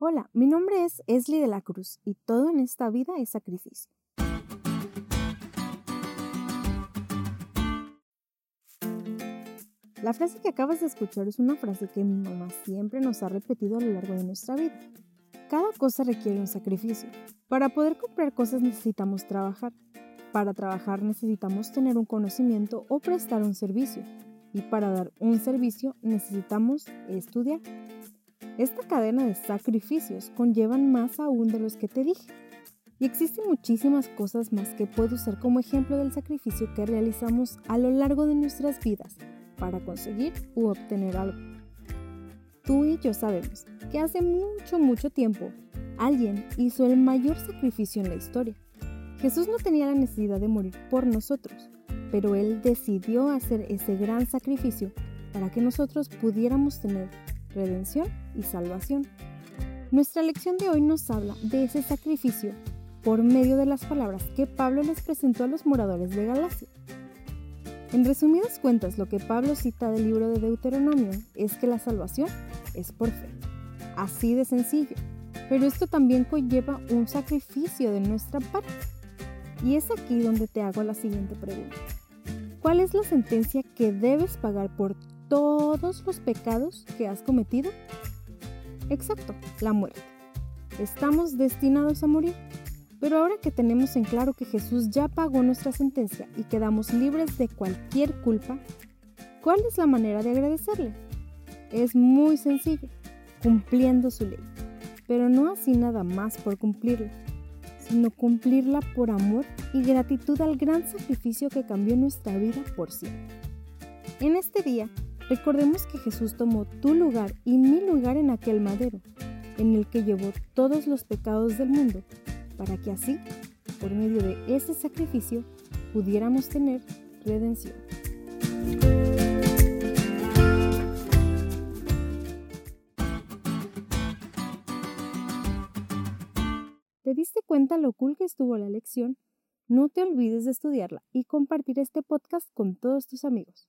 Hola, mi nombre es Esli de la Cruz y todo en esta vida es sacrificio. La frase que acabas de escuchar es una frase que mi mamá siempre nos ha repetido a lo largo de nuestra vida. Cada cosa requiere un sacrificio. Para poder comprar cosas necesitamos trabajar. Para trabajar necesitamos tener un conocimiento o prestar un servicio. Y para dar un servicio necesitamos estudiar. Esta cadena de sacrificios conllevan más aún de los que te dije. Y existen muchísimas cosas más que puedo usar como ejemplo del sacrificio que realizamos a lo largo de nuestras vidas para conseguir u obtener algo. Tú y yo sabemos que hace mucho, mucho tiempo alguien hizo el mayor sacrificio en la historia. Jesús no tenía la necesidad de morir por nosotros, pero Él decidió hacer ese gran sacrificio para que nosotros pudiéramos tener redención y salvación. Nuestra lección de hoy nos habla de ese sacrificio por medio de las palabras que Pablo les presentó a los moradores de Galacia. En resumidas cuentas, lo que Pablo cita del libro de Deuteronomio es que la salvación es por fe. Así de sencillo. Pero esto también conlleva un sacrificio de nuestra parte. Y es aquí donde te hago la siguiente pregunta. ¿Cuál es la sentencia que debes pagar por todos los pecados que has cometido? Exacto, la muerte. Estamos destinados a morir. Pero ahora que tenemos en claro que Jesús ya pagó nuestra sentencia y quedamos libres de cualquier culpa, ¿cuál es la manera de agradecerle? Es muy sencillo, cumpliendo su ley. Pero no así nada más por cumplirla, sino cumplirla por amor y gratitud al gran sacrificio que cambió nuestra vida por siempre. En este día, Recordemos que Jesús tomó tu lugar y mi lugar en aquel madero, en el que llevó todos los pecados del mundo, para que así, por medio de ese sacrificio, pudiéramos tener redención. ¿Te diste cuenta lo cool que estuvo la lección? No te olvides de estudiarla y compartir este podcast con todos tus amigos.